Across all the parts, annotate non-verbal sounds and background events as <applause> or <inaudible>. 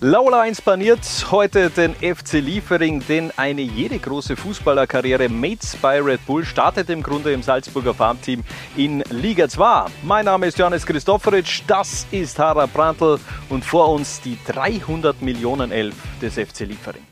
Laula inspaniert heute den FC Liefering, denn eine jede große Fußballerkarriere Mates bei Red Bull startet im Grunde im Salzburger Farmteam in Liga 2. Mein Name ist Johannes Christoforic, das ist Harald Brandl und vor uns die 300 Millionen Elf des FC Liefering.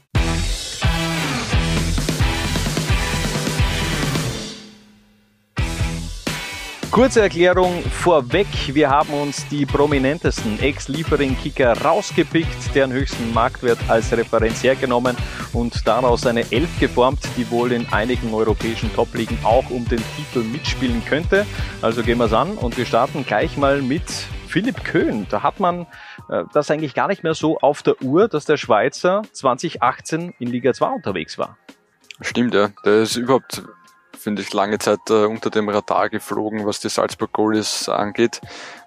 Kurze Erklärung vorweg. Wir haben uns die prominentesten Ex-Liefering-Kicker rausgepickt, deren höchsten Marktwert als Referenz hergenommen und daraus eine Elf geformt, die wohl in einigen europäischen Top-Ligen auch um den Titel mitspielen könnte. Also gehen wir es an und wir starten gleich mal mit Philipp Köhn. Da hat man äh, das eigentlich gar nicht mehr so auf der Uhr, dass der Schweizer 2018 in Liga 2 unterwegs war. Stimmt, ja. Der ist überhaupt finde ich, lange Zeit äh, unter dem Radar geflogen, was die Salzburg Goalies angeht.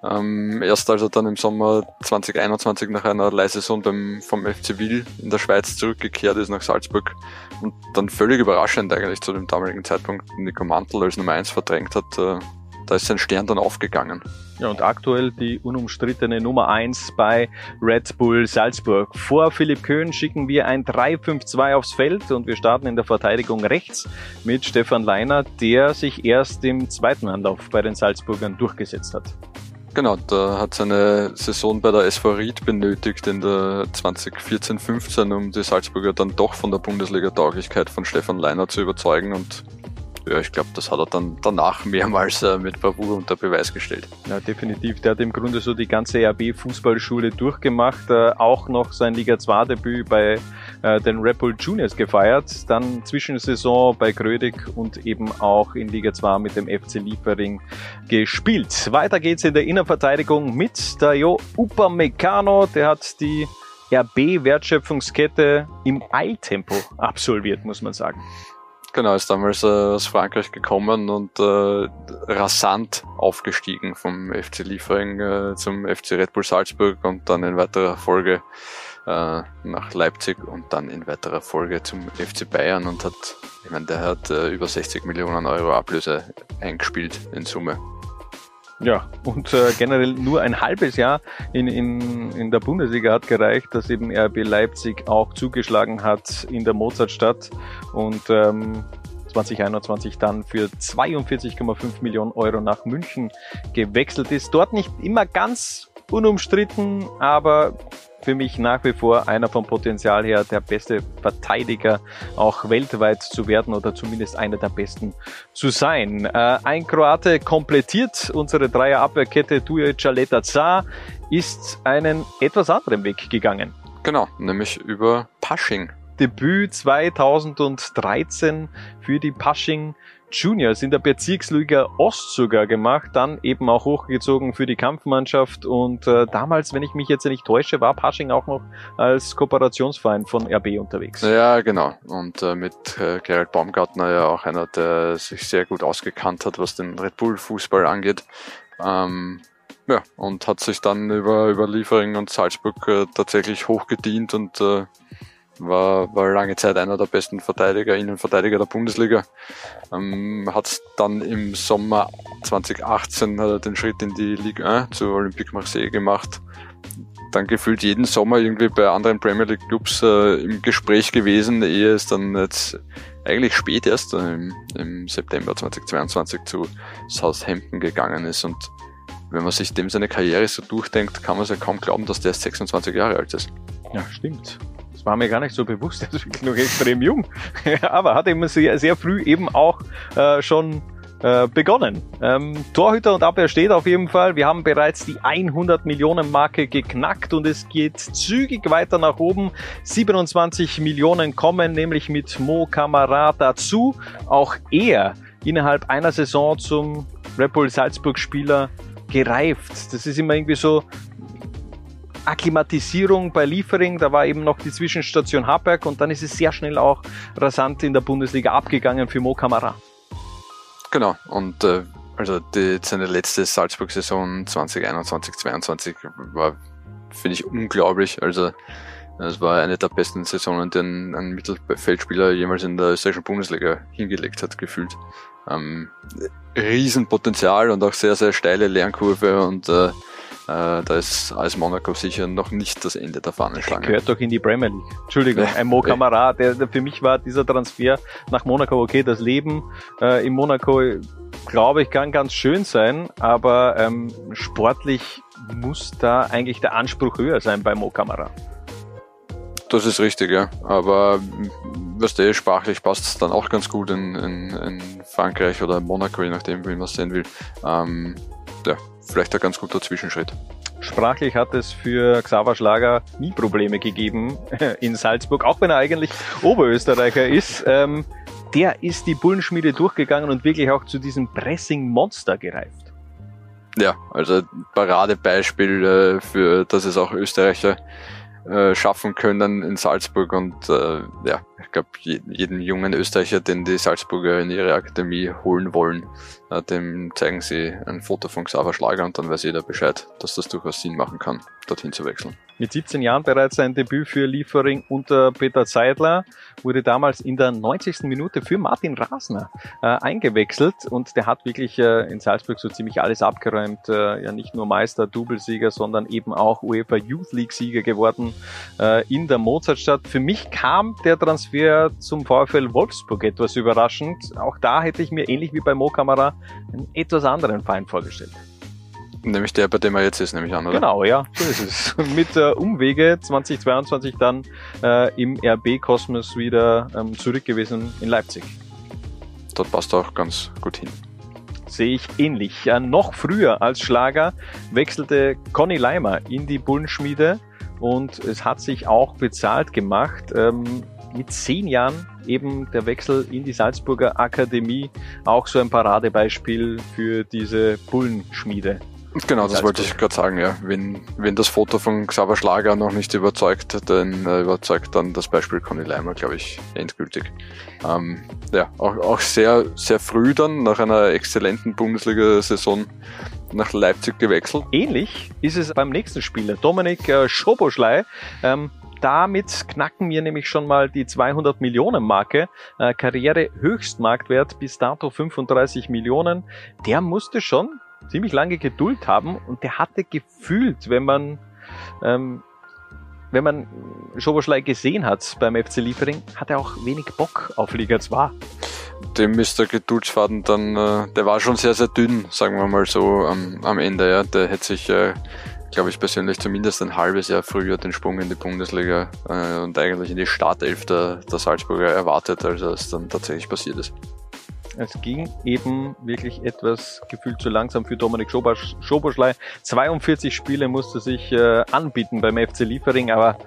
Ähm, erst als er dann im Sommer 2021 nach einer Leihsaison beim, vom FC Wil in der Schweiz zurückgekehrt ist nach Salzburg und dann völlig überraschend eigentlich zu dem damaligen Zeitpunkt Nico Mantel als Nummer 1 verdrängt hat, äh, da ist sein Stern dann aufgegangen. Ja, und aktuell die unumstrittene Nummer 1 bei Red Bull Salzburg. Vor Philipp Köhn schicken wir ein 3-5-2 aufs Feld und wir starten in der Verteidigung rechts mit Stefan Leiner, der sich erst im zweiten Anlauf bei den Salzburgern durchgesetzt hat. Genau, da hat seine Saison bei der SV Ried benötigt in der 2014-15, um die Salzburger dann doch von der Bundesliga-Tauglichkeit von Stefan Leiner zu überzeugen und ja, ich glaube, das hat er dann danach <laughs> mehrmals äh, mit Bravour unter Beweis gestellt. Ja, definitiv. Der hat im Grunde so die ganze RB-Fußballschule durchgemacht, äh, auch noch sein Liga 2-Debüt bei äh, den Red Bull Juniors gefeiert, dann Zwischensaison bei Grödig und eben auch in Liga 2 mit dem FC Liefering gespielt. Weiter geht's in der Innenverteidigung mit Dayo Upamecano, der hat die RB-Wertschöpfungskette im Eiltempo absolviert, muss man sagen. Genau, ist damals äh, aus Frankreich gekommen und äh, rasant aufgestiegen vom FC Liefering äh, zum FC Red Bull Salzburg und dann in weiterer Folge äh, nach Leipzig und dann in weiterer Folge zum FC Bayern und hat, ich meine, der hat äh, über 60 Millionen Euro Ablöse eingespielt in Summe. Ja, und äh, generell nur ein halbes Jahr in, in, in der Bundesliga hat gereicht, dass eben RB Leipzig auch zugeschlagen hat in der Mozartstadt und ähm, 2021 dann für 42,5 Millionen Euro nach München gewechselt ist. Dort nicht immer ganz unumstritten, aber für mich nach wie vor einer vom Potenzial her der beste Verteidiger auch weltweit zu werden oder zumindest einer der besten zu sein. Äh, ein Kroate komplettiert unsere Dreierabwehrkette Duje Caleta Zar ist einen etwas anderen Weg gegangen. Genau, nämlich über Pasching. Debüt 2013 für die Pasching Juniors in der Bezirksliga Ost sogar gemacht, dann eben auch hochgezogen für die Kampfmannschaft und äh, damals, wenn ich mich jetzt nicht täusche, war Pasching auch noch als Kooperationsverein von RB unterwegs. Ja, genau. Und äh, mit äh, Gerald Baumgartner ja auch einer, der sich sehr gut ausgekannt hat, was den Red Bull Fußball angeht. Ähm, ja, und hat sich dann über, über Liefering und Salzburg äh, tatsächlich hochgedient und äh, war, war lange Zeit einer der besten Verteidiger, Innenverteidiger der Bundesliga. Ähm, hat dann im Sommer 2018 hat den Schritt in die Ligue 1 zu Olympique Marseille gemacht. Dann gefühlt jeden Sommer irgendwie bei anderen Premier League Clubs äh, im Gespräch gewesen, ehe es dann jetzt eigentlich spät erst äh, im, im September 2022 zu Southampton gegangen ist und wenn man sich dem seine Karriere so durchdenkt, kann man sich ja kaum glauben, dass der erst 26 Jahre alt ist. Ja, stimmt. Das war mir gar nicht so bewusst, <laughs> er ist wirklich noch extrem jung. <laughs> Aber hat eben sehr, sehr früh eben auch äh, schon äh, begonnen. Ähm, Torhüter und Abwehr steht auf jeden Fall. Wir haben bereits die 100 Millionen Marke geknackt und es geht zügig weiter nach oben. 27 Millionen kommen nämlich mit Mo Kamara dazu. Auch er innerhalb einer Saison zum Red Bull Salzburg Spieler gereift. Das ist immer irgendwie so Akklimatisierung bei Liefering, da war eben noch die Zwischenstation Harberg und dann ist es sehr schnell auch rasant in der Bundesliga abgegangen für Mo Kamara. Genau, und äh, also die, seine letzte Salzburg-Saison 2021, 2022 war, finde ich, unglaublich. Also es war eine der besten Saisonen, die ein, ein Mittelfeldspieler jemals in der österreichischen Bundesliga hingelegt hat, gefühlt. Ähm, Riesenpotenzial und auch sehr, sehr steile Lernkurve und Äh, da ist als Monaco sicher noch nicht das Ende der Fahnenstange. Gehört doch in die Premier League. Entschuldigung, ein Mo <laughs> Kamara, der, der, für mich war dieser Transfer nach Monaco okay. Das Leben äh, in Monaco, glaube ich, kann ganz schön sein, aber ähm, sportlich muss da eigentlich der Anspruch höher sein bei Mo Kamara. Das ist richtig, ja. Aber was der sprachlich passt es dann auch ganz gut in, in, in Frankreich oder Monaco, je nachdem, wie man es sehen will. Ähm, ja, vielleicht ein ganz guter Zwischenschritt. Sprachlich hat es für Xaver Schlager nie Probleme gegeben <laughs> in Salzburg, auch wenn er eigentlich Oberösterreicher ist. Ähm, der ist die Bullenschmiede durchgegangen und wirklich auch zu diesem Pressing-Monster gereift. Ja, also Paradebeispiel äh, für, dass es auch Österreicher äh, schaffen können in Salzburg und äh, ja, ich glaube, jedem jungen Österreicher, den die Salzburger in ihre Akademie holen wollen, äh, dem zeigen sie ein Foto von Xaver Schlager und dann weiß jeder Bescheid, dass das durchaus Sinn machen kann, dorthin zu wechseln. Mit 17 Jahren bereits sein Debüt für Liefering unter Peter Zeidler, wurde damals in der 90. Minute für Martin Rasner äh, eingewechselt und der hat wirklich äh, in Salzburg so ziemlich alles abgeräumt. Äh, ja, nicht nur Meister, Doublesieger, sondern eben auch UEFA Youth League Sieger geworden äh, in der Mozartstadt. Für mich kam der Transfer zum VfL Wolfsburg etwas überraschend. Auch da hätte ich mir ähnlich wie bei Mo Kamera einen etwas anderen Feind vorgestellt. Nämlich der, bei dem er jetzt ist, nehme ich an, oder? Genau, ja, so ist es. <laughs> Mit äh, Umwege 2022 dann äh, im RB-Kosmos wieder ähm, zurück gewesen in Leipzig. Dort passt er auch ganz gut hin. Sehe ich ähnlich. Äh, noch früher als Schlager wechselte Conny Leimer in die Bullenschmiede und es hat sich auch bezahlt gemacht. Ähm, mit zehn Jahren eben der Wechsel in die Salzburger Akademie auch so ein Paradebeispiel für diese Bullenschmiede. Genau, das wollte ich gerade sagen, ja. Wenn, wenn das Foto von Xaver Schlager noch nicht überzeugt, dann äh, überzeugt dann das Beispiel Conny Leimer, glaube ich, endgültig. Ähm, ja, auch, auch sehr, sehr früh dann, nach einer exzellenten Bundesliga-Saison nach Leipzig gewechselt. Ähnlich ist es beim nächsten Spieler, Dominik äh, Schoboschlei. Ähm, damit knacken wir nämlich schon mal die 200 Millionen Marke. Äh, Karriere Höchstmarktwert bis dato 35 Millionen. Der musste schon ziemlich lange Geduld haben und der hatte gefühlt, wenn man ähm, wenn man Schoboschlei gesehen hat beim FC Liefering, hat er auch wenig Bock auf Liga 2. Dem ist der Geduldsfaden dann, äh, der war schon sehr, sehr dünn, sagen wir mal so am, am Ende. Ja. Der hätte sich, äh, glaube ich, persönlich zumindest ein halbes Jahr früher den Sprung in die Bundesliga äh, und eigentlich in die Startelf der, der Salzburger erwartet, als es dann tatsächlich passiert ist. Es ging eben wirklich etwas gefühlt zu langsam für Dominik Schoboschlei. 42 Spiele musste sich äh, anbieten beim FC Liefering, aber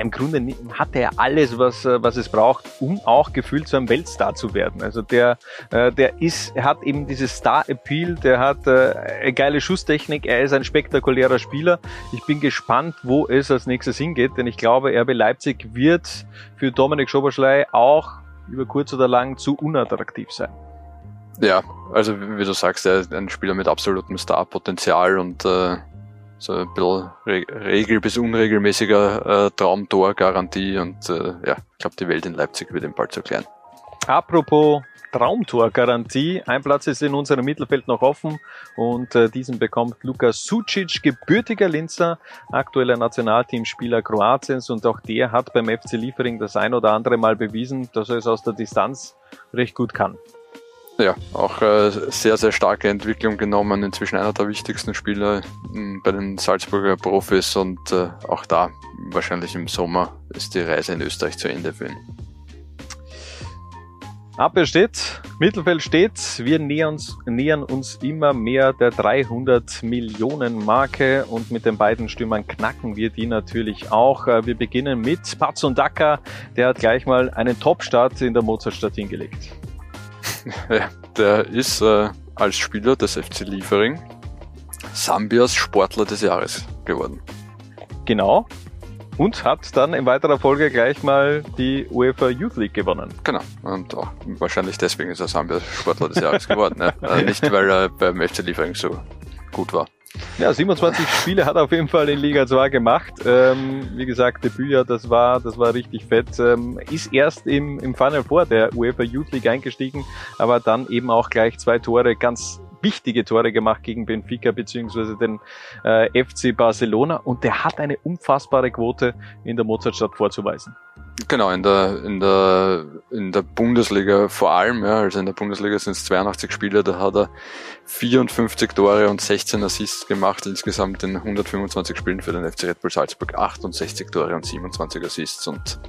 im Grunde hatte er alles, was, äh, was es braucht, um auch gefühlt zu einem Weltstar zu werden. Also der, äh, der ist, er hat eben dieses Star-Appeal, der hat äh, eine geile Schusstechnik, er ist ein spektakulärer Spieler. Ich bin gespannt, wo es als nächstes hingeht, denn ich glaube, RB Leipzig wird für Dominik Schoboschlei auch über kurz oder lang zu unattraktiv sein. Ja, also wie du sagst, er ist ein Spieler mit absolutem Starpotenzial und äh, so ein bisschen re regel- bis unregelmäßiger äh, Traumtor-Garantie und äh, ja, ich glaube, die Welt in Leipzig wird ihm bald zu klein. Apropos Traumtor-Garantie. Ein Platz ist in unserem Mittelfeld noch offen und äh, diesen bekommt Lukas Sucic, gebürtiger Linzer, aktueller Nationalteamspieler Kroatiens und auch der hat beim FC Liefering das ein oder andere Mal bewiesen, dass er es aus der Distanz recht gut kann. Ja, auch äh, sehr, sehr starke Entwicklung genommen. Inzwischen einer der wichtigsten Spieler m, bei den Salzburger Profis und äh, auch da wahrscheinlich im Sommer ist die Reise in Österreich zu Ende für ihn. Abwehr steht, Mittelfeld steht. Wir nähern uns, nähern uns immer mehr der 300 Millionen Marke und mit den beiden Stürmern knacken wir die natürlich auch. Äh, wir beginnen mit Patsundaka. Der hat gleich mal einen Top-Start in der Mozartstadt hingelegt. <laughs> Der ist äh, als Spieler des FC Liefering Sambias Sportler des Jahres geworden. Genau. Und hat dann in weiterer Folge gleich mal die UEFA Youth League gewonnen. Genau. Und auch wahrscheinlich deswegen ist er Sambias Sportler des Jahres geworden. Ne? <laughs> Äh, nicht, weil er beim FC Liefering so gut war. Ja, 27 <laughs> Spiele hat er auf jeden Fall in Liga 2 gemacht. Ähm, wie gesagt, Debütjahr, das war, das war richtig fett. Ähm, ist erst im, im Final Four der UEFA Youth League eingestiegen, aber dann eben auch gleich zwei Tore ganz wichtige Tore gemacht gegen Benfica beziehungsweise den äh, FC Barcelona und der hat eine unfassbare Quote in der Mozartstadt vorzuweisen. Genau, in der, in der, in der Bundesliga vor allem, ja, also in der Bundesliga sind es 82 Spiele, da hat er 54 Tore und 16 Assists gemacht, insgesamt in 125 Spielen für den FC Red Bull Salzburg, 68 Tore und 27 Assists und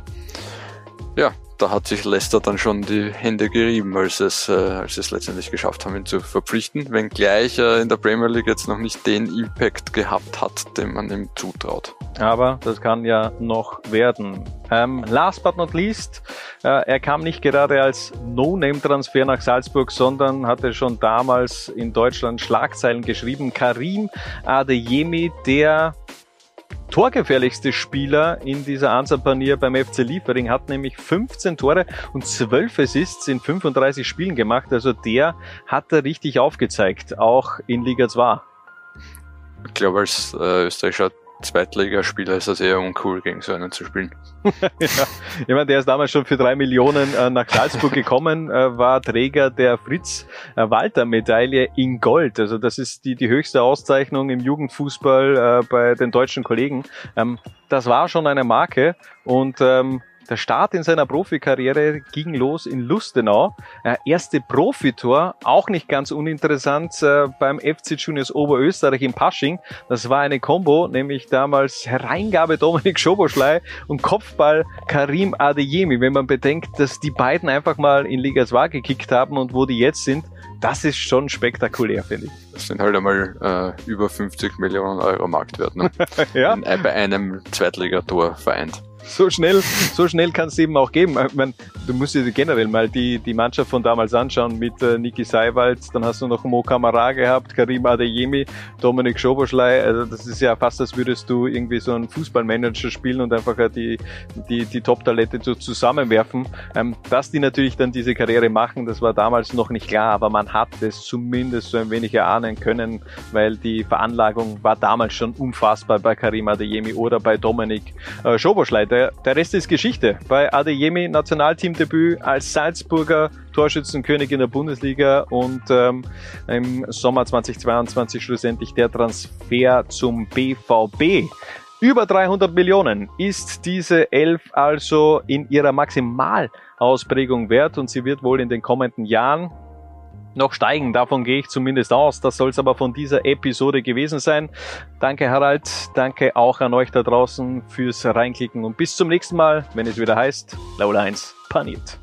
ja, da hat sich Leicester dann schon die Hände gerieben, als es, äh, als es letztendlich geschafft haben, ihn zu verpflichten, wenngleich er in der Premier League jetzt noch nicht den Impact gehabt hat, den man ihm zutraut. Aber das kann ja noch werden. Ähm, last but not least, äh, er kam nicht gerade als No-Name-Transfer nach Salzburg, sondern hatte schon damals in Deutschland Schlagzeilen geschrieben. Karim Adeyemi, der torgefährlichste Spieler in dieser Ansapanier beim FC Liefering, hat nämlich 15 Tore und 12 Assists in 35 Spielen gemacht. Also der hat da richtig aufgezeigt, auch in Liga 2. Ich glaube, als äh, österreichischer Zweitligaspieler ist das eher uncool, gegen so einen zu spielen. <laughs> ja. Ich meine, der ist damals schon für drei Millionen äh, nach Salzburg gekommen, äh, war Träger der Fritz-Walter-Medaille in Gold. Also das ist die, die höchste Auszeichnung im Jugendfußball äh, bei den deutschen Kollegen. Ähm, das war schon eine Marke und ähm, der Start in seiner Profikarriere ging los in Lustenau. Äh, erste Profitor, auch nicht ganz uninteressant, äh, beim FC Juniors Oberösterreich in Pasching. Das war eine Combo, nämlich damals Hereingabe Dominik Schoboschlei und Kopfball Karim Adeyemi. Wenn man bedenkt, dass die beiden einfach mal in Liga 2 gekickt haben und wo die jetzt sind, das ist schon spektakulär, finde ich. Das sind halt einmal äh, über 50 Millionen Euro Marktwert, ne? <laughs> ja. In, bei einem Zweitligator vereint so schnell, so schnell kann es eben auch geben. Meine, du musst dir generell mal die, die Mannschaft von damals anschauen mit äh, Niki Seiwald, dann hast du noch Mo Kamara gehabt, Karim Adeyemi, Dominik Schoboschlei. Also das ist ja fast, als würdest du irgendwie so einen Fußballmanager spielen und einfach die, die, die Top-Talente so zusammenwerfen. Ähm, dass die natürlich dann diese Karriere machen, das war damals noch nicht klar, aber man hat es zumindest so ein wenig erahnen können, weil die Veranlagung war damals schon unfassbar bei Karim Adeyemi oder bei Dominik äh, Schoboschlei der, der Rest ist Geschichte. Bei Adeyemi Nationalteamdebüt als Salzburger Torschützenkönig in der Bundesliga und ähm, im Sommer 2022 schlussendlich der Transfer zum BVB. Über 300 Millionen ist diese Elf also in ihrer Maximalausprägung wert und sie wird wohl in den kommenden Jahren noch steigen. Davon gehe ich zumindest aus. Das soll es aber von dieser Episode gewesen sein. Danke Harald, danke auch an euch da draußen fürs Reinklicken und bis zum nächsten Mal, wenn es wieder heißt, Laula 1 paniert.